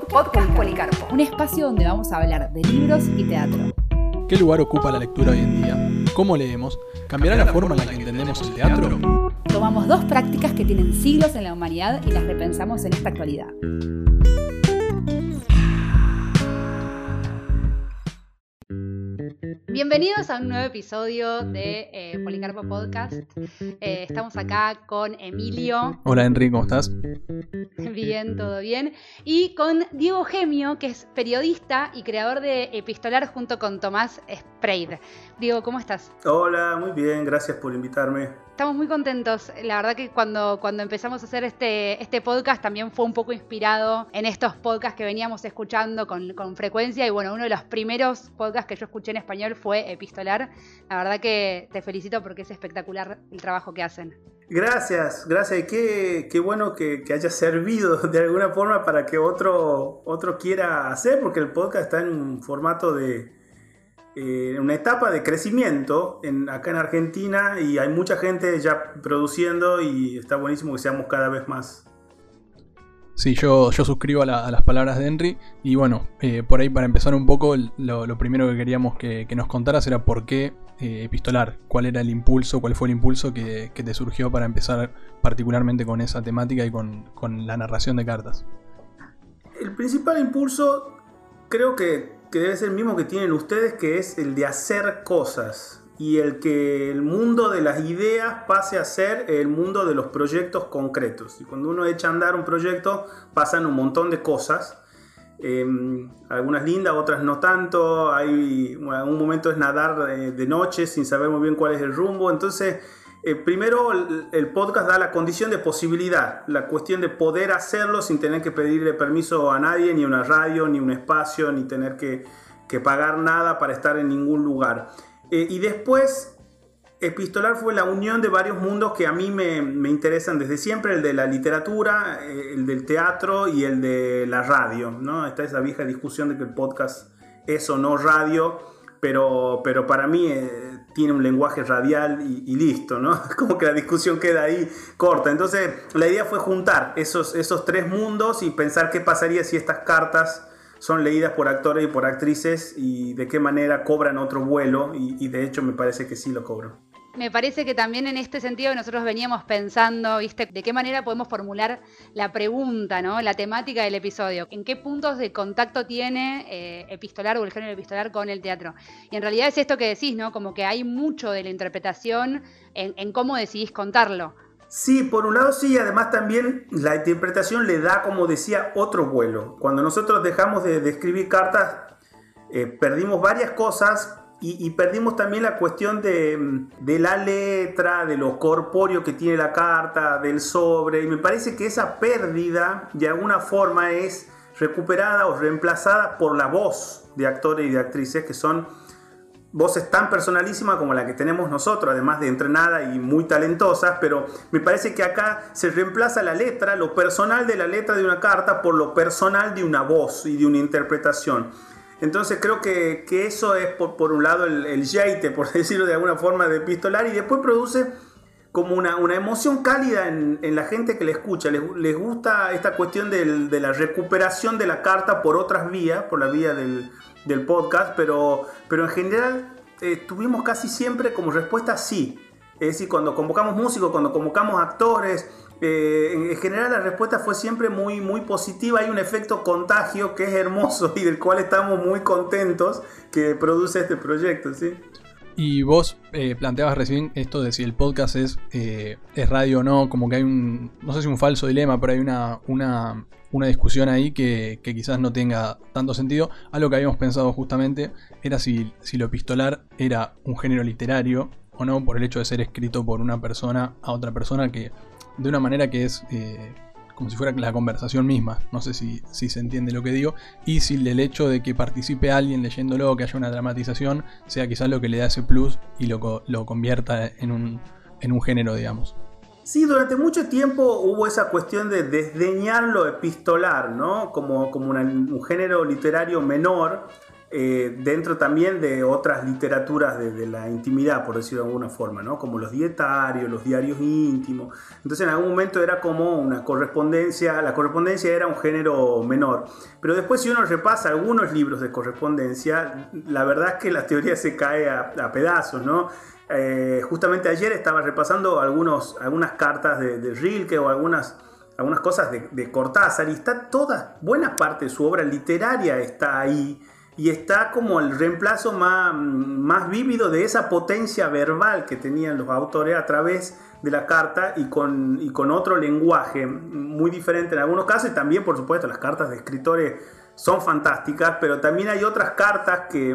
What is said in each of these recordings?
Podcast, Policarpo. Un espacio donde vamos a hablar de libros y teatro. ¿Qué lugar ocupa la lectura hoy en día? ¿Cómo leemos? ¿Cambiará la forma en la que entendemos el teatro? Tomamos dos prácticas que tienen siglos en la humanidad y las repensamos en esta actualidad. Bienvenidos a un nuevo episodio de eh, Policarpo Podcast. Eh, estamos acá con Emilio. Hola Enrique, ¿cómo estás? Bien, todo bien. Y con Diego Gemio, que es periodista y creador de Epistolar junto con Tomás Spreid. Diego, ¿cómo estás? Hola, muy bien, gracias por invitarme. Estamos muy contentos. La verdad que cuando, cuando empezamos a hacer este, este podcast también fue un poco inspirado en estos podcasts que veníamos escuchando con, con frecuencia. Y bueno, uno de los primeros podcasts que yo escuché en español fue Epistolar. La verdad que te felicito porque es espectacular el trabajo que hacen. Gracias, gracias. Qué, qué bueno que, que, haya servido de alguna forma para que otro, otro quiera hacer, porque el podcast está en un formato de eh, una etapa de crecimiento en, acá en Argentina y hay mucha gente ya produciendo y está buenísimo que seamos cada vez más. Sí, yo, yo suscribo a, las palabras de Henry y bueno, eh, por ahí para empezar un poco, lo, primero que queríamos que, nos contaras era por qué eh, epistolar, cuál era el impulso, cuál fue el impulso que, te surgió para empezar particularmente con esa temática y con, con la narración de cartas. El principal impulso creo que que debe ser el mismo que tienen ustedes, que es el de hacer cosas y el que el mundo de las ideas pase a ser el mundo de los proyectos concretos. Y cuando uno echa a andar un proyecto, pasan un montón de cosas. Em, algunas lindas, otras no tanto. Hay, un momento es nadar eh, de noche sin saber muy bien cuál es el rumbo. Entonces, eh, primero, el, podcast da la condición de posibilidad, la cuestión de poder hacerlo sin tener que pedirle permiso a nadie, ni una radio, ni un espacio, ni tener que, pagar nada para estar en ningún lugar. Eh, y después, Epistolar fue la unión de varios mundos que a mí me, interesan desde siempre, el de la literatura, eh, el del teatro y el de la radio. ¿no? Está esa vieja discusión de que el podcast es o no radio, pero, pero para mí tiene un lenguaje radial y, listo, ¿no? Como que la discusión queda ahí corta. Entonces, la idea fue juntar esos, esos tres mundos y pensar qué pasaría si estas cartas son leídas por actores y por actrices y de qué manera cobran otro vuelo y, y de hecho me parece que sí lo cobran. Me parece que también en este sentido nosotros veníamos pensando, ¿viste? De qué manera podemos formular la pregunta, ¿no? La temática del episodio. ¿En qué puntos de contacto tiene eh, epistolar o el género epistolar con el teatro? Y en realidad es esto que decís, ¿no? Como que hay mucho de la interpretación en, cómo decidís contarlo. Sí, por un lado sí, además también la interpretación le da, como decía, otro vuelo. Cuando nosotros dejamos de, escribir cartas, eh, perdimos varias cosas y, perdimos también la cuestión de, la letra, de lo corpóreo que tiene la carta, del sobre. Y me parece que esa pérdida de alguna forma es recuperada o reemplazada por la voz de actores y de actrices que son voces tan personalísimas como la que tenemos nosotros, además de entrenada y muy talentosas, pero me parece que acá se reemplaza la letra, lo personal de la letra de una carta por lo personal de una voz y de una interpretación. Entonces creo que, eso es por, un lado el, el por decirlo de alguna forma, de pistolar y después produce como una, emoción cálida en, la gente que le escucha. Les, gusta esta cuestión de la recuperación de la carta por otras vías, por la vía del, podcast, pero, pero en general eh, tuvimos casi siempre como respuesta sí. Es decir, cuando convocamos músicos, cuando convocamos actores, eh, en general la respuesta fue siempre muy, muy positiva. Hay un efecto contagio que es hermoso y del cual estamos muy contentos que produce este proyecto. ¿sí? Y vos eh, planteabas recién esto de si el podcast es, eh, es radio o no, como que hay un, no sé si un falso dilema, pero hay una, una, una discusión ahí que, que, quizás no tenga tanto sentido. Algo que habíamos pensado justamente era si, si lo epistolar era un género literario no, por el hecho de ser escrito por una persona a otra persona que de una manera que es eh, como si fuera la conversación misma. No sé si, se entiende lo que digo. Y si el hecho de que participe alguien leyéndolo, que haya una dramatización, sea quizás lo que le da ese plus y lo, lo convierta en un, en un género, digamos. Sí, durante mucho tiempo hubo esa cuestión de desdeñar lo epistolar, ¿no? Como, como un género literario menor. Eh, dentro también de otras literaturas de, la intimidad, por decirlo de alguna forma, ¿no? como los dietarios, los diarios íntimos. Entonces en algún momento era como una correspondencia, la correspondencia era un género menor. Pero después si uno repasa algunos libros de correspondencia, la verdad es que la teoría se cae a, pedazos. ¿no? Eh, justamente ayer estaba repasando algunos, algunas cartas de, Rilke o algunas algunas cosas de, de, Cortázar y está toda, buena parte de su obra literaria está ahí y está como el reemplazo más, más vívido de esa potencia verbal que tenían los autores a través de la carta y con, y con otro lenguaje muy diferente en algunos casos y también por supuesto las cartas de escritores son fantásticas, pero también hay otras cartas que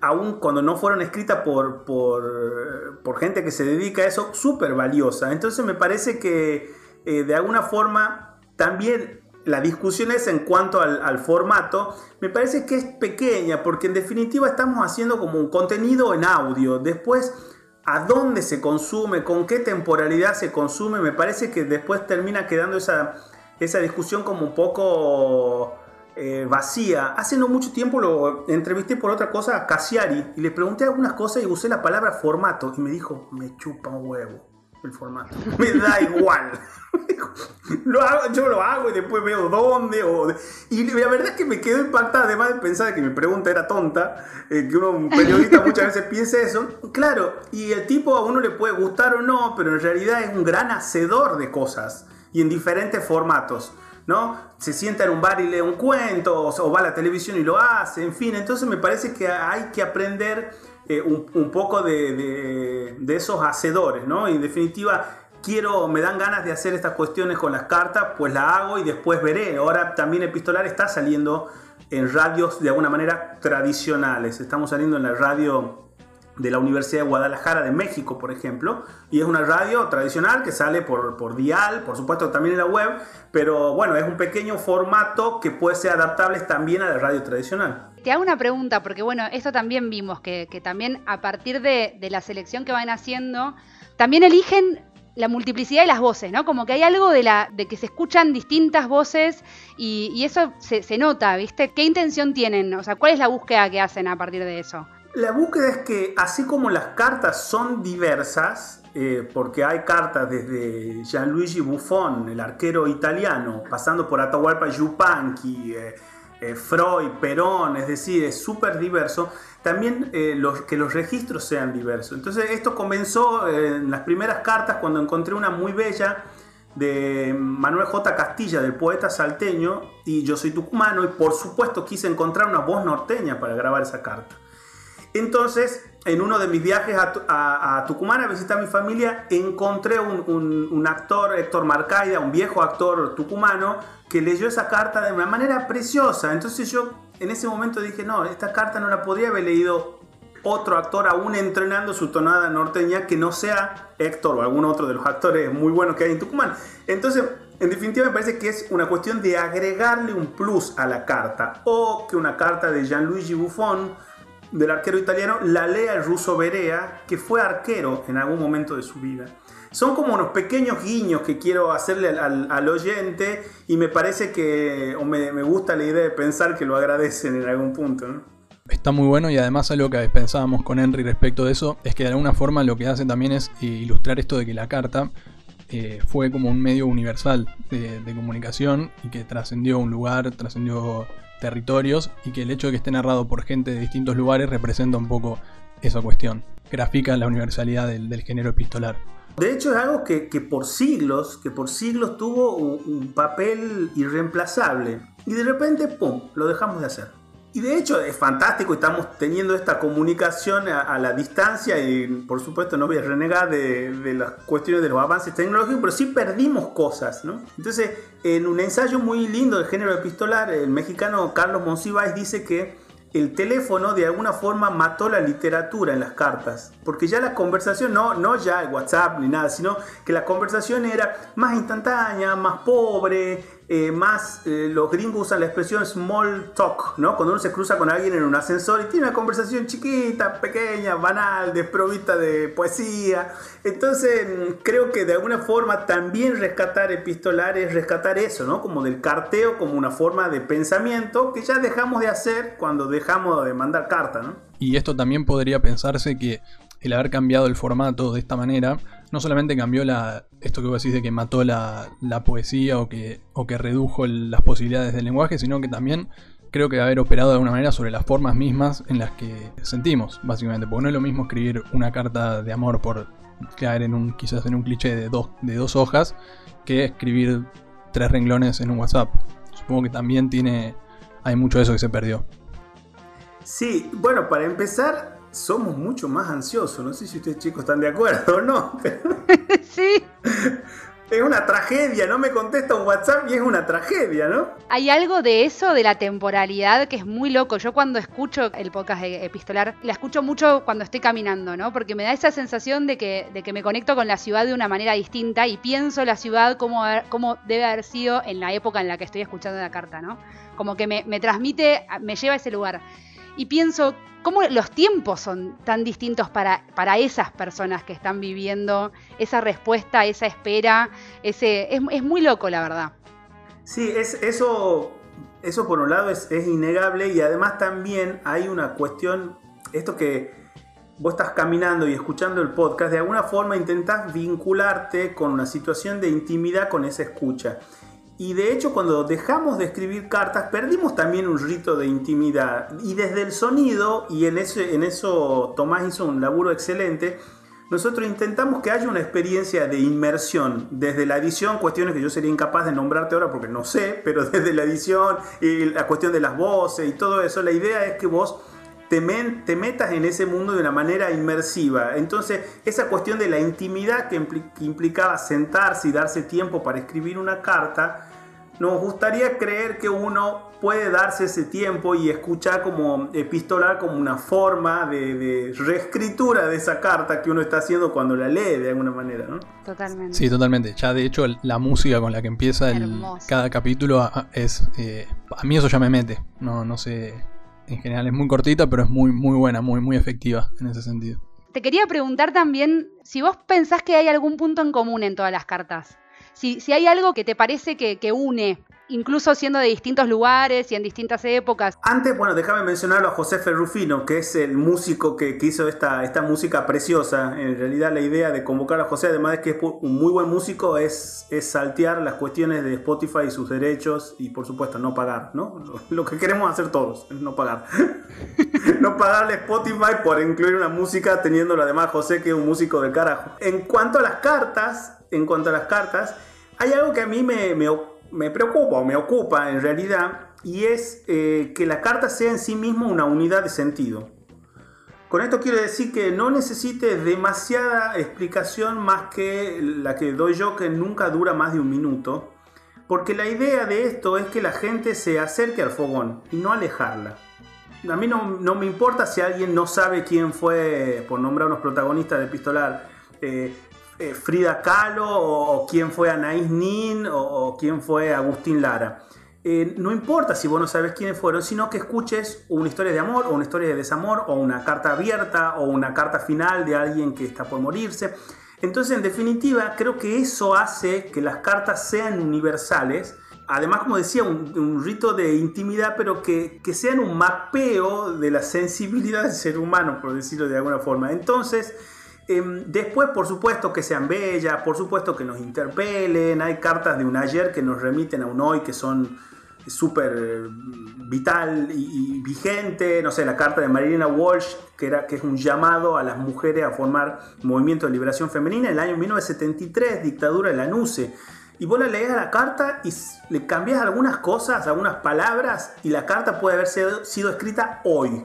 aún cuando no fueron escritas por, por, por gente que se dedica a eso, súper valiosa. Entonces me parece que eh, de alguna forma también la discusión es en cuanto al, formato, me parece que es pequeña, porque en definitiva estamos haciendo como un contenido en audio. Después, a dónde se consume, con qué temporalidad se consume, me parece que después termina quedando esa, esa discusión como un poco eh, vacía. Hace no mucho tiempo lo entrevisté por otra cosa a Cassiari y le pregunté algunas cosas y usé la palabra formato y me dijo, me chupa un huevo el formato. Me da igual. Lo hago, yo lo hago y después veo dónde. Y la verdad es que me quedo impactada, además de pensar que mi pregunta era tonta, eh, que uno, un periodista muchas veces piensa eso. Claro, y el tipo a uno le puede gustar o no, pero en realidad es un gran hacedor de cosas y en diferentes formatos. ¿no? Se sienta en un bar y lee un cuento, o va a la televisión y lo hace, en fin. Entonces me parece que hay que aprender eh, un, poco de, esos hacedores, ¿no? Y en definitiva, quiero, me dan ganas de hacer estas cuestiones con las cartas, pues la hago y después veré. Ahora también Epistolar está saliendo en radios de alguna manera tradicionales. Estamos saliendo en la radio de la Universidad de Guadalajara de México, por ejemplo, y es una radio tradicional que sale por, por dial, por supuesto también en la web, pero bueno, es un pequeño formato que puede ser adaptable también a la radio tradicional. Te hago una pregunta, porque bueno, esto también vimos, que, también a partir de, la selección que van haciendo, también eligen la multiplicidad de las voces, ¿no? Como que hay algo de, la, de que se escuchan distintas voces y, eso se, se, nota, ¿viste? ¿Qué intención tienen? O sea, ¿cuál es la búsqueda que hacen a partir de eso? La búsqueda es que así como las cartas son diversas, eh, porque hay cartas desde Gianluigi Buffon, el arquero italiano, pasando por Atahualpa Yupanqui, eh, eh, Freud, Perón, es decir, es súper diverso, también los, que los registros sean diversos. Entonces esto comenzó en las primeras cartas cuando encontré una muy bella de Manuel J. Castilla, del poeta salteño, y yo soy tucumano, y por supuesto quise encontrar una voz norteña para grabar esa carta. Entonces, en uno de mis viajes a, Tucumán a visitar a mi familia, encontré un, actor, Héctor Marcaida, un viejo actor tucumano, que leyó esa carta de una manera preciosa. Entonces yo en ese momento dije, no, esta carta no la podría haber leído otro actor aún entrenando su tonada norteña que no sea Héctor o algún otro de los actores muy buenos que hay en Tucumán. Entonces, en definitiva me parece que es una cuestión de agregarle un plus a la carta o que una carta de Gianluigi Buffon del arquero italiano la lea el ruso Berea, que fue arquero en algún momento de su vida. Son como unos pequeños guiños que quiero hacerle al, oyente y me parece que, o me, gusta la idea de pensar que lo agradecen en algún punto. Está muy bueno y además algo que pensábamos con Henry respecto de eso es que de alguna forma lo que hace también es ilustrar esto de que la carta eh, fue como un medio universal de, de comunicación y que trascendió un lugar, trascendió territorios y que el hecho de que esté narrado por gente de distintos lugares representa un poco esa cuestión. Grafica la universalidad del, género epistolar. De hecho es algo que, por siglos, que por siglos tuvo un papel irreemplazable y de repente, ¡pum!, lo dejamos de hacer. Y de hecho es fantástico, estamos teniendo esta comunicación a, la distancia y por supuesto no voy a renegar de, las cuestiones de los avances tecnológicos, pero sí perdimos cosas, ¿no? Entonces, en un ensayo muy lindo del género epistolar, el mexicano Carlos Monsiváis dice que el teléfono de alguna forma mató la literatura en las cartas, porque ya la conversación, no, no ya el WhatsApp ni nada, sino que la conversación era más instantánea, más pobre, eh, más eh, los gringos usan la expresión small talk, ¿no? Cuando uno se cruza con alguien en un ascensor y tiene una conversación chiquita, pequeña, banal, desprovista de poesía. Entonces, mm, creo que de alguna forma también rescatar epistolar es rescatar eso, ¿no? Como del carteo, como una forma de pensamiento que ya dejamos de hacer cuando dejamos de mandar carta, ¿no? Y esto también podría pensarse que el haber cambiado el formato de esta manera, no solamente cambió esto que vos decís de que mató la, poesía o que, o que redujo las posibilidades del lenguaje, sino que también creo que haber operado de alguna manera sobre las formas mismas en las que sentimos, básicamente. Porque no es lo mismo escribir una carta de amor por caer en un, quizás en un cliché de dos, de dos hojas, que escribir tres renglones en un WhatsApp. Supongo que también tiene. hay mucho de eso que se perdió. Sí, bueno, para empezar, somos mucho más ansiosos. No sé si ustedes chicos están de acuerdo o no. sí. Es una tragedia, no me contesta un WhatsApp y es una tragedia, ¿no? Hay algo de eso, de la temporalidad, que es muy loco. Yo cuando escucho el podcast epistolar, la escucho mucho cuando estoy caminando, ¿no? Porque me da esa sensación de que, de que me conecto con la ciudad de una manera distinta y pienso la ciudad como, como debe haber sido en la época en la que estoy escuchando la carta, ¿no? Como que me, me transmite, me lleva a ese lugar y pienso cómo los tiempos son tan distintos para, para esas personas que están viviendo esa respuesta, esa espera, ese, es, muy loco la verdad. Sí, es, eso, eso por un lado es, es innegable y además también hay una cuestión, esto que vos estás caminando y escuchando el podcast, de alguna forma intentás vincularte con una situación de intimidad con esa escucha. Y de hecho cuando dejamos de escribir cartas perdimos también un rito de intimidad. Y desde el sonido, y en eso, en eso Tomás hizo un laburo excelente, nosotros intentamos que haya una experiencia de inmersión desde la edición, cuestiones que yo sería incapaz de nombrarte ahora porque no sé, pero desde la edición y la cuestión de las voces y todo eso, la idea es que vos te, te metas en ese mundo de una manera inmersiva. Entonces, esa cuestión de la intimidad que implicaba sentarse y darse tiempo para escribir una carta, nos gustaría creer que uno puede darse ese tiempo y escuchar como epistolar como una forma de, reescritura de esa carta que uno está haciendo cuando la lee de alguna manera, ¿no? Totalmente. Sí, totalmente. Ya de hecho la música con la que empieza cada capítulo ah, es... Eh, a mí eso ya me mete. No, no sé... En general es muy cortita, pero es muy, muy buena, muy, muy efectiva en ese sentido. Te quería preguntar también si vos pensás que hay algún punto en común en todas las cartas si, hay algo que te parece que, une incluso siendo de distintos lugares y en distintas épocas. Antes, bueno, déjame mencionarlo a José Ferrufino, que es el músico que, hizo esta, esta música preciosa. En realidad la idea de convocar a José, además de que es un muy buen músico, es, es saltear las cuestiones de Spotify y sus derechos y por supuesto no pagar, ¿no? Lo que queremos hacer todos es no pagar. no pagarle Spotify por incluir una música teniendo además José que es un músico del carajo. En cuanto a las cartas, en cuanto a las cartas, hay algo que a mí me, me, preocupa o me ocupa en realidad y es eh, que la carta sea en sí misma una unidad de sentido. Con esto quiero decir que no necesite demasiada explicación más que la que doy yo, que nunca dura más de un minuto, porque la idea de esto es que la gente se acerque al fogón y no alejarla. A mí no, no me importa si alguien no sabe quién fue, por nombrar unos protagonistas de Pistolar, eh, eh, Frida Kahlo o, quién fue Anaís Nin o, quién fue Agustín Lara. Eh, no importa si vos no sabes quiénes fueron, sino que escuches una historia de amor o una historia de desamor o una carta abierta o una carta final de alguien que está por morirse. Entonces, en definitiva, creo que eso hace que las cartas sean universales. Además, como decía, un, rito de intimidad, pero que, que sean un mapeo de la sensibilidad del ser humano, por decirlo de alguna forma. Entonces, después, por supuesto, que sean bellas, por supuesto que nos interpelen. Hay cartas de un ayer que nos remiten a un hoy que son súper vital y, vigente. No sé, la carta de Marilena Walsh, que, es un llamado a las mujeres a formar movimiento de liberación femenina. En el año 1973, dictadura de la NUCE. Y vos la lees a la carta y le cambias algunas cosas, algunas palabras, y la carta puede haber sido escrita hoy.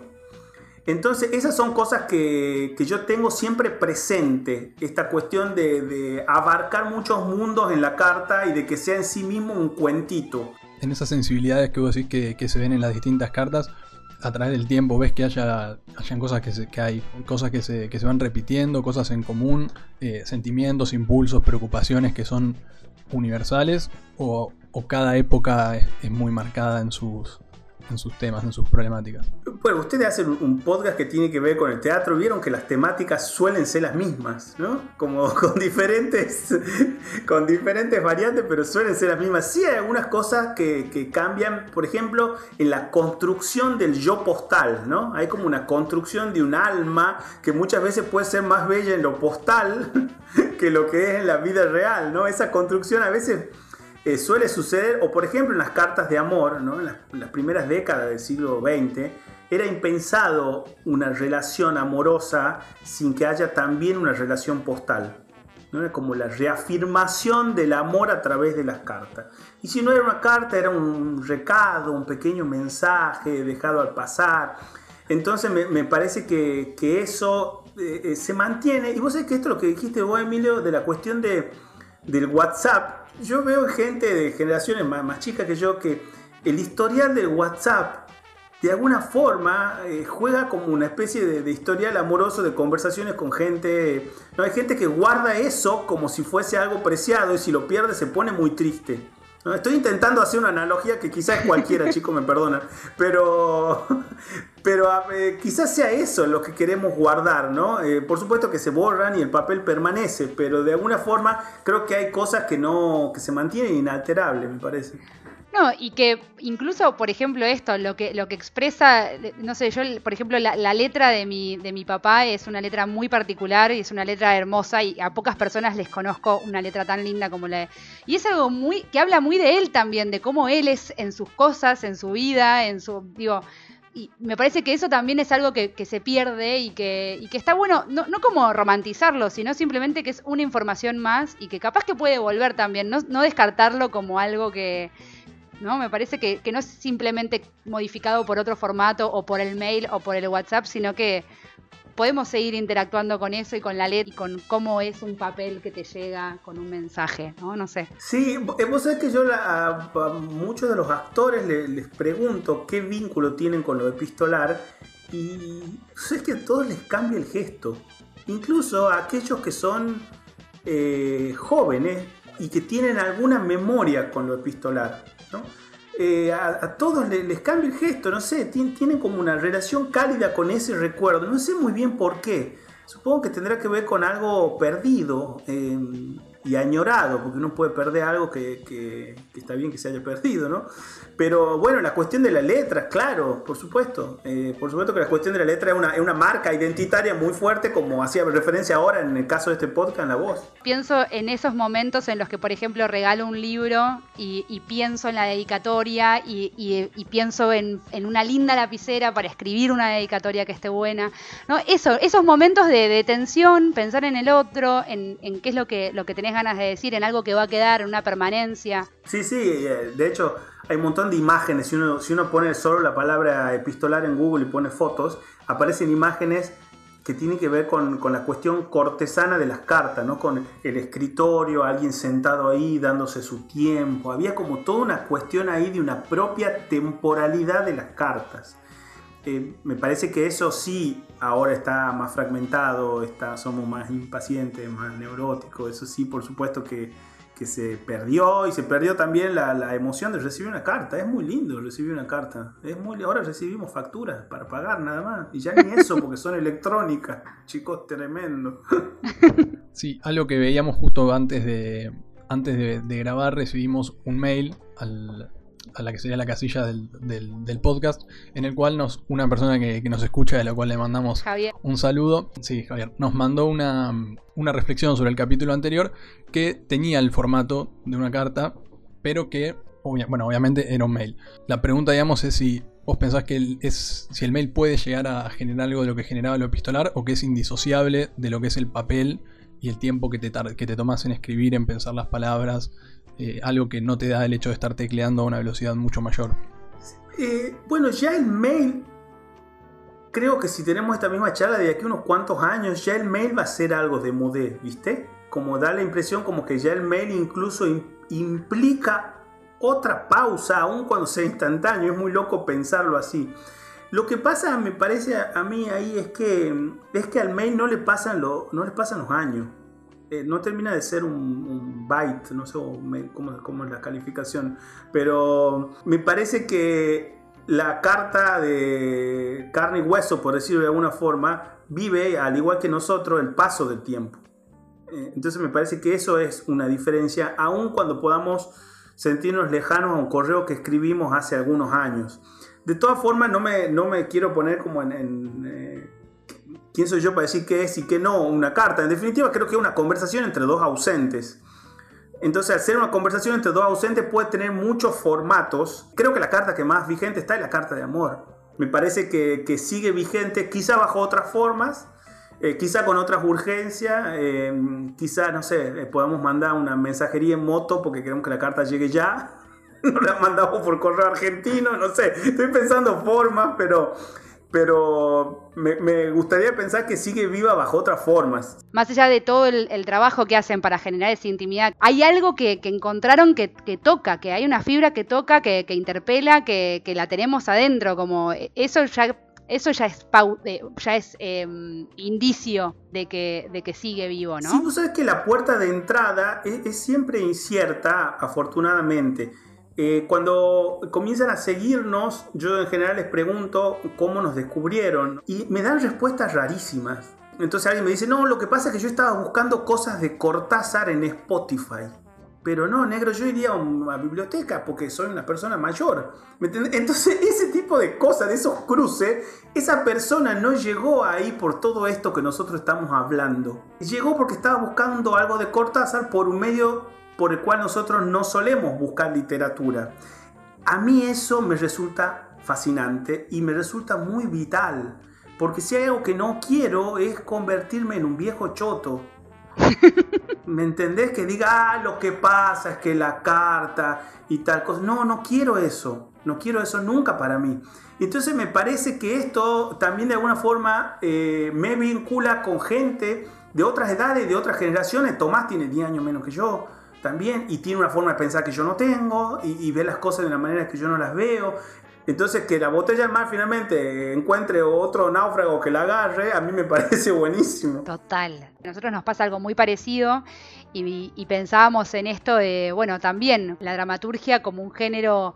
Entonces, esas son cosas que, yo tengo siempre presente, esta cuestión de, abarcar muchos mundos en la carta y de que sea en sí mismo un cuentito. En esas sensibilidades que vos decís que, se ven en las distintas cartas, a través del tiempo ves que haya hayan cosas que, se, que hay, cosas que se, que se, van repitiendo, cosas en común, eh, sentimientos, impulsos, preocupaciones que son universales, o, o cada época es muy marcada en sus, en sus temas, en sus problemáticas. Bueno, ustedes hacen un podcast que tiene que ver con el teatro, vieron que las temáticas suelen ser las mismas, ¿no? Como con diferentes, con diferentes variantes, pero suelen ser las mismas. Sí hay algunas cosas que, que cambian, por ejemplo, en la construcción del yo postal, ¿no? Hay como una construcción de un alma que muchas veces puede ser más bella en lo postal que lo que es en la vida real, ¿no? Esa construcción a veces eh, suele suceder, o por ejemplo en las cartas de amor, ¿no? en, las, primeras décadas del siglo XX, era impensado una relación amorosa sin que haya también una relación postal. ¿no? Era como la reafirmación del amor a través de las cartas. Y si no era una carta, era un recado, un pequeño mensaje dejado al pasar. Entonces me, parece que, eso eh, eh, se mantiene. Y vos sabés que esto es lo que dijiste vos, Emilio, de la cuestión de, del WhatsApp yo veo gente de generaciones más, chicas que yo que el historial del WhatsApp de alguna forma eh, juega como una especie de, historial amoroso de conversaciones con gente. No hay gente que guarda eso como si fuese algo preciado y si lo pierde se pone muy triste. Estoy intentando hacer una analogía que quizás cualquiera, chico, me perdona, pero, pero eh, quizás sea eso lo que queremos guardar, ¿no? Eh, por supuesto que se borran y el papel permanece, pero de alguna forma creo que hay cosas que no, que se mantienen inalterables, me parece. No, y que incluso, por ejemplo, esto, lo que, lo que expresa, no sé, yo, por ejemplo, la, letra de mi, de mi papá es una letra muy particular y es una letra hermosa y a pocas personas les conozco una letra tan linda como la de... Y es algo muy, que habla muy de él también, de cómo él es en sus cosas, en su vida, en su, digo, y me parece que eso también es algo que, se pierde y que, y que está bueno, no, no, como romantizarlo, sino simplemente que es una información más y que capaz que puede volver también, no, no descartarlo como algo que, ¿no? Me parece que, no es simplemente modificado por otro formato o por el mail o por el WhatsApp, sino que podemos seguir interactuando con eso y con la letra y con cómo es un papel que te llega con un mensaje, ¿no? No sé. Sí, eh, vos sabés que yo a, muchos de los actores les, pregunto qué vínculo tienen con lo epistolar y es que a todos les cambia el gesto. Incluso a aquellos que son eh, jóvenes y que tienen alguna memoria con lo epistolar. Eh, a, todos les, cambia el gesto, no sé, tienen, como una relación cálida con ese recuerdo, no sé muy bien por qué. Supongo que tendrá que ver con algo perdido. Eh, y añorado, porque uno puede perder algo que, está bien que se haya perdido, ¿no? Pero bueno, la cuestión de la letra, claro, por supuesto. Eh, por supuesto que la cuestión de la letra es una, es una marca identitaria muy fuerte, como hacía referencia ahora en el caso de este podcast, en la voz. Pienso en esos momentos en los que, por ejemplo, regalo un libro y, pienso en la dedicatoria y, pienso en, una linda lapicera para escribir una dedicatoria que esté buena. ¿no? Eso, esos momentos de, tensión, pensar en el otro, en, en qué es lo que, lo que tenés ganas de decir, en algo que va a quedar, en una permanencia. Sí, sí, eh, de hecho hay un montón de imágenes, si uno, si uno pone solo la palabra epistolar en Google y pone fotos, aparecen imágenes que tienen que ver con, con, la cuestión cortesana de las cartas, ¿no? con el escritorio, alguien sentado ahí dándose su tiempo. Había como toda una cuestión ahí de una propia temporalidad de las cartas. Eh, me parece que eso sí ahora está más fragmentado, está, somos más impacientes, más neuróticos, eso sí, por supuesto que, se perdió y se perdió también la, emoción de recibir una carta. Es muy lindo recibir una carta. Es muy, ahora recibimos facturas para pagar nada más. Y ya ni eso porque son electrónicas. Chicos, tremendo. Sí, algo que veíamos justo antes de, antes de grabar, recibimos un mail al, a la que sería la casilla del, podcast, en el cual nos, una persona que, nos escucha, de la cual le mandamos un saludo, sí, Javier, nos mandó una, reflexión sobre el capítulo anterior que tenía el formato de una carta, pero que, bueno, obviamente era un mail. La pregunta, digamos, es si vos pensás que es, si el mail puede llegar a generar algo de lo que generaba lo epistolar o que es indisociable de lo que es el papel y el tiempo que te, que te tomas en escribir, en pensar las palabras eh, algo que no te da el hecho de estar tecleando a una velocidad mucho mayor. Eh, bueno, ya el mail, creo que si tenemos esta misma charla de aquí unos cuantos años, ya el mail va a ser algo de modé, ¿viste? Como da la impresión como que ya el mail incluso implica otra pausa, aun cuando sea instantáneo, es muy loco pensarlo así. Lo que pasa, me parece a, mí ahí es que, es que al mail no le pasan, lo, no le pasan los años. Eh, no termina de ser un, byte, no sé cómo, cómo, es la calificación, pero me parece que la carta de carne y hueso, por decirlo de alguna forma, vive, al igual que nosotros, el paso del tiempo. Eh, entonces me parece que eso es una diferencia, aun cuando podamos sentirnos lejanos a un correo que escribimos hace algunos años. De todas formas, no me, no me quiero poner como en... Eh, ¿Quién soy yo para decir qué es y qué no una carta? En definitiva, creo que es una conversación entre dos ausentes. Entonces, al ser una conversación entre dos ausentes puede tener muchos formatos. Creo que la carta que más vigente está es la carta de amor. Me parece que, que sigue vigente, quizá bajo otras formas, eh, quizá con otras urgencias, eh, quizá, no sé, eh, podamos mandar una mensajería en moto porque queremos que la carta llegue ya. no la mandamos por correo argentino, no sé. Estoy pensando formas, pero pero me, gustaría pensar que sigue viva bajo otras formas. Más allá de todo el, trabajo que hacen para generar esa intimidad, hay algo que, encontraron que, toca, que hay una fibra que toca, que, interpela, que, la tenemos adentro, como eso ya... Eso ya es, eh, ya es em, indicio de que, de que sigue vivo, ¿no? Sí, tú sabes que la puerta de entrada es siempre incierta, afortunadamente. Eh, cuando comienzan a seguirnos, yo en general les pregunto cómo nos descubrieron y me dan respuestas rarísimas. Entonces alguien me dice, no, lo que pasa es que yo estaba buscando cosas de Cortázar en Spotify. Pero no, negro, yo iría a una biblioteca porque soy una persona mayor. Entonces, ese tipo de cosas, de esos cruces, esa persona no llegó ahí por todo esto que nosotros estamos hablando. Llegó porque estaba buscando algo de Cortázar por un medio por el cual nosotros no solemos buscar literatura. A mí eso me resulta fascinante y me resulta muy vital, porque si hay algo que no quiero es convertirme en un viejo choto. ¿Me entendés? Que diga, ah, lo que pasa es que la carta y tal cosa. No, no quiero eso. No quiero eso nunca para mí. Entonces me parece que esto también de alguna forma eh, me vincula con gente de otras edades, de otras generaciones. Tomás tiene 10 años menos que yo también y tiene una forma de pensar que yo no tengo y, ve las cosas de una manera que yo no las veo. Entonces que la botella del mar finalmente encuentre otro náufrago que la agarre, a mí me parece buenísimo. Total. A nosotros nos pasa algo muy parecido y, y pensábamos en esto de, bueno, también la dramaturgia como un género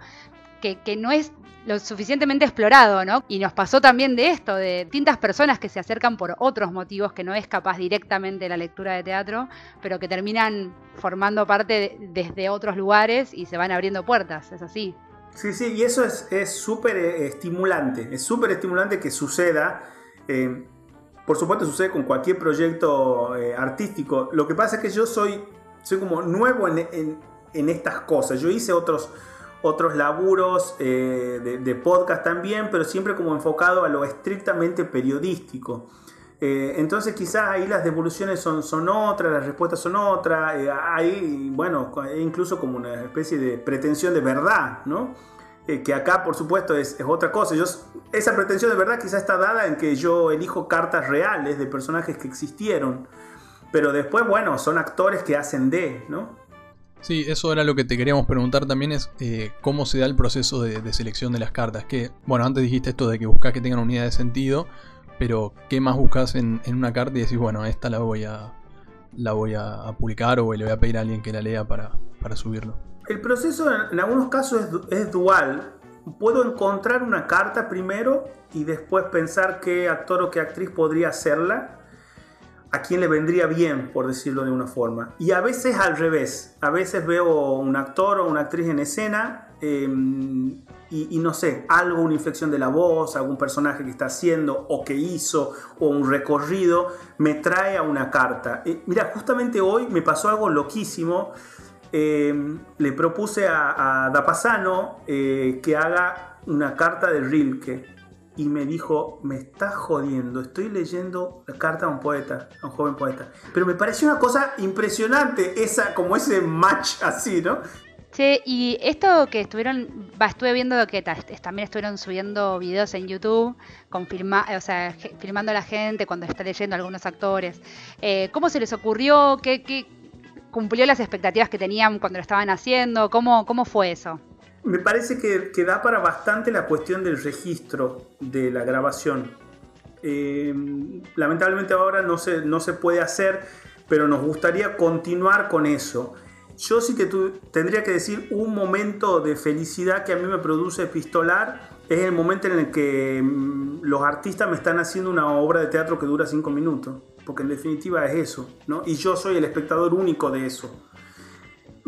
que, no es lo suficientemente explorado, ¿no? Y nos pasó también de esto, de distintas personas que se acercan por otros motivos que no es capaz directamente la lectura de teatro, pero que terminan formando parte desde otros lugares y se van abriendo puertas, es así. Sí, sí, y eso es súper eh, estimulante, es súper estimulante que suceda. Eh, por supuesto sucede con cualquier proyecto eh, artístico. Lo que pasa es que yo soy, soy como nuevo en, en estas cosas. Yo hice otros otros laburos eh, de, podcast también, pero siempre como enfocado a lo estrictamente periodístico. Eh, entonces quizás ahí las devoluciones son, son otras, las respuestas son otras, eh, hay, bueno, incluso como una especie de pretensión de verdad, ¿no? que acá por supuesto es, es otra cosa. Yo, esa pretensión de verdad quizás está dada en que yo elijo cartas reales de personajes que existieron, pero después, bueno, son actores que hacen de, ¿no? Sí, eso era lo que te queríamos preguntar también, es eh, cómo se da el proceso de, selección de las cartas. Que, bueno, antes dijiste esto de que buscas que tengan unidad de sentido, pero ¿qué más buscas en, una carta y decís, bueno, esta la voy a, la voy a, publicar o le voy a pedir a alguien que la lea para, subirlo? El proceso en, algunos casos es, es dual. Puedo encontrar una carta primero y después pensar qué actor o qué actriz podría hacerla a quién le vendría bien, por decirlo de una forma. Y a veces al revés. A veces veo un actor o una actriz en escena em, y, no sé, algo, una inflexión de la voz, algún personaje que está haciendo o que hizo o un recorrido, me trae a una carta. Eh, mira, justamente hoy me pasó algo loquísimo. Em, le propuse a, a Dapasano eh, que haga una carta de Rilke y me dijo, me está jodiendo, estoy leyendo la carta a un poeta, a un joven poeta. Pero me pareció una cosa impresionante, esa, como ese match así, ¿no? Sí, y esto que estuvieron, va, estuve viendo que también estuvieron subiendo videos en YouTube, con o sea, filmando a la gente cuando está leyendo algunos actores. Eh, ¿Cómo se les ocurrió? ¿Qué, ¿Qué, cumplió las expectativas que tenían cuando lo estaban haciendo? ¿Cómo, cómo fue eso? Me parece que, da para bastante la cuestión del registro de la grabación. Eh, lamentablemente ahora no se, no se puede hacer, pero nos gustaría continuar con eso. Yo sí que tendría que decir un momento de felicidad que a mí me produce epistolar es el momento en el que mm, los artistas me están haciendo una obra de teatro que dura cinco minutos, porque en definitiva es eso, ¿no? Y yo soy el espectador único de eso.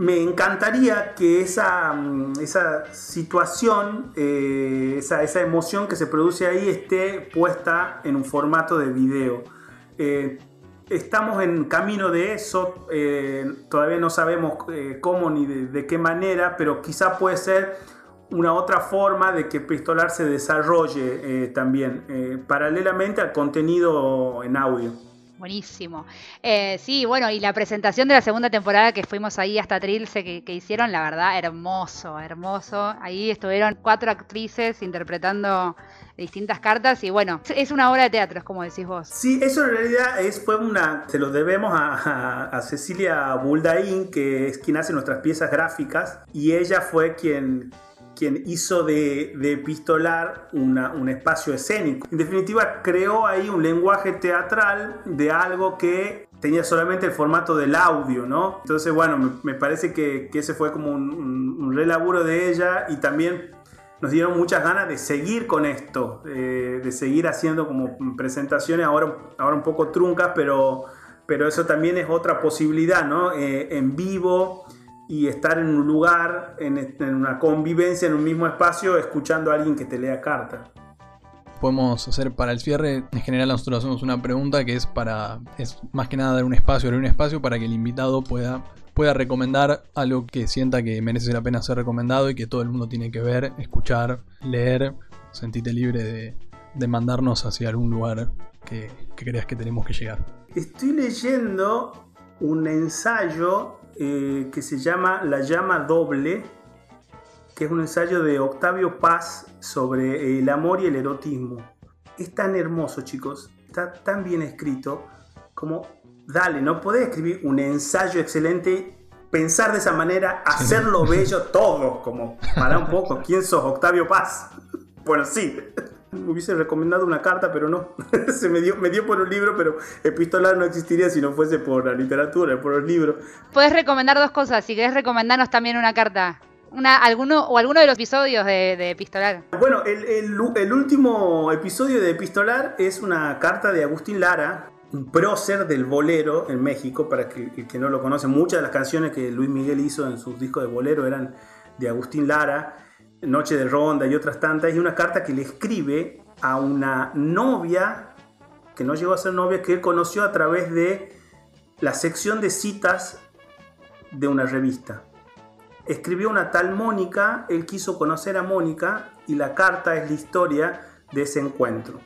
Me encantaría que esa, mm, esa situación, eh, esa, esa, emoción que se produce ahí esté puesta en un formato de video. Eh, estamos en camino de eso, eh, todavía no sabemos cómo ni de, de qué manera, pero quizá puede ser una otra forma de que Pistolar se desarrolle también, paralelamente al contenido en audio. Buenísimo. Eh, sí, bueno, y la presentación de la segunda temporada que fuimos ahí hasta Trilce que, que, hicieron, la verdad, hermoso, hermoso. Ahí estuvieron cuatro actrices interpretando distintas cartas y bueno, es una obra de teatro, es como decís vos. Sí, eso en realidad es, fue una, se lo debemos a, a, Cecilia Buldaín, que es quien hace nuestras piezas gráficas y ella fue quien quien hizo de, de Epistolar un espacio escénico. En definitiva, creó ahí un lenguaje teatral de algo que tenía solamente el formato del audio, ¿no? Entonces, bueno, me, parece que, ese fue como un, un, relaburo de ella y también nos dieron muchas ganas de seguir con esto, eh, de seguir haciendo como presentaciones ahora, ahora un poco truncas, pero, pero eso también es otra posibilidad, ¿no? Eh, en vivo y estar en un lugar, en, una convivencia, en un mismo espacio, escuchando a alguien que te lea carta. Podemos hacer para el cierre, en general nosotros hacemos una pregunta que es para, es más que nada dar un espacio, dar un espacio para que el invitado pueda, pueda recomendar algo que sienta que merece la pena ser recomendado y que todo el mundo tiene que ver, escuchar, leer, sentirte libre de, mandarnos hacia algún lugar que, que creas que tenemos que llegar. Estoy leyendo un ensayo eh, que se llama La llama doble, que es un ensayo de Octavio Paz sobre el amor y el erotismo. Es tan hermoso, chicos, está tan bien escrito como, dale, no podés escribir un ensayo excelente, pensar de esa manera, hacerlo bello todo, como, para un poco, ¿quién sos, Octavio Paz? Bueno, sí. Me hubiese recomendado una carta, pero no. Se me dio, me dio por un libro, pero epistolar no existiría si no fuese por la literatura, por el libro. Puedes recomendar dos cosas. Si querés recomendarnos también una carta. Una, alguno, o alguno de los episodios de, Epistolar. Bueno, el, el, último episodio de Epistolar es una carta de Agustín Lara, un prócer del bolero en México, para que, el que no lo conoce. Muchas de las canciones que Luis Miguel hizo en sus discos de bolero eran de Agustín Lara. Noche de Ronda y otras tantas, y una carta que le escribe a una novia, que no llegó a ser novia, que él conoció a través de la sección de citas de una revista. Escribió una tal Mónica, él quiso conocer a Mónica y la carta es la historia de ese encuentro.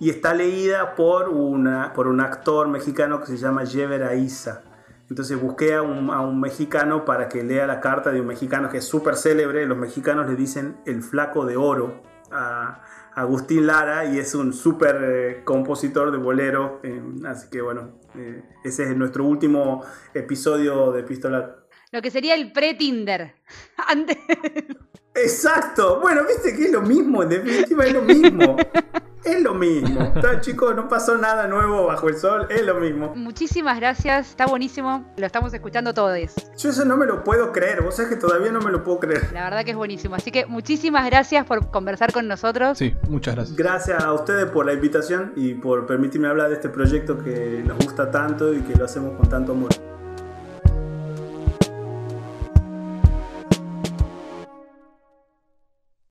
Y está leída por, una, por un actor mexicano que se llama Jever Aiza. Entonces busqué a un, mexicano para que lea la carta de un mexicano que es súper célebre. Los mexicanos le dicen el flaco de oro a Agustín Lara y es un súper eh, compositor de bolero. Eh, así que bueno, eh, ese es nuestro último episodio de Pistolar. Lo que sería el pre-Tinder. Exacto. Bueno, viste que es lo mismo, en definitiva es lo mismo. Es lo mismo. chicos, no pasó nada nuevo bajo el sol, es lo mismo. Muchísimas gracias, está buenísimo. Lo estamos escuchando todos. Yo eso no me lo puedo creer, vos sabés que todavía no me lo puedo creer. La verdad que es buenísimo. Así que muchísimas gracias por conversar con nosotros. Sí, muchas gracias. Gracias a ustedes por la invitación y por permitirme hablar de este proyecto que nos gusta tanto y que lo hacemos con tanto amor.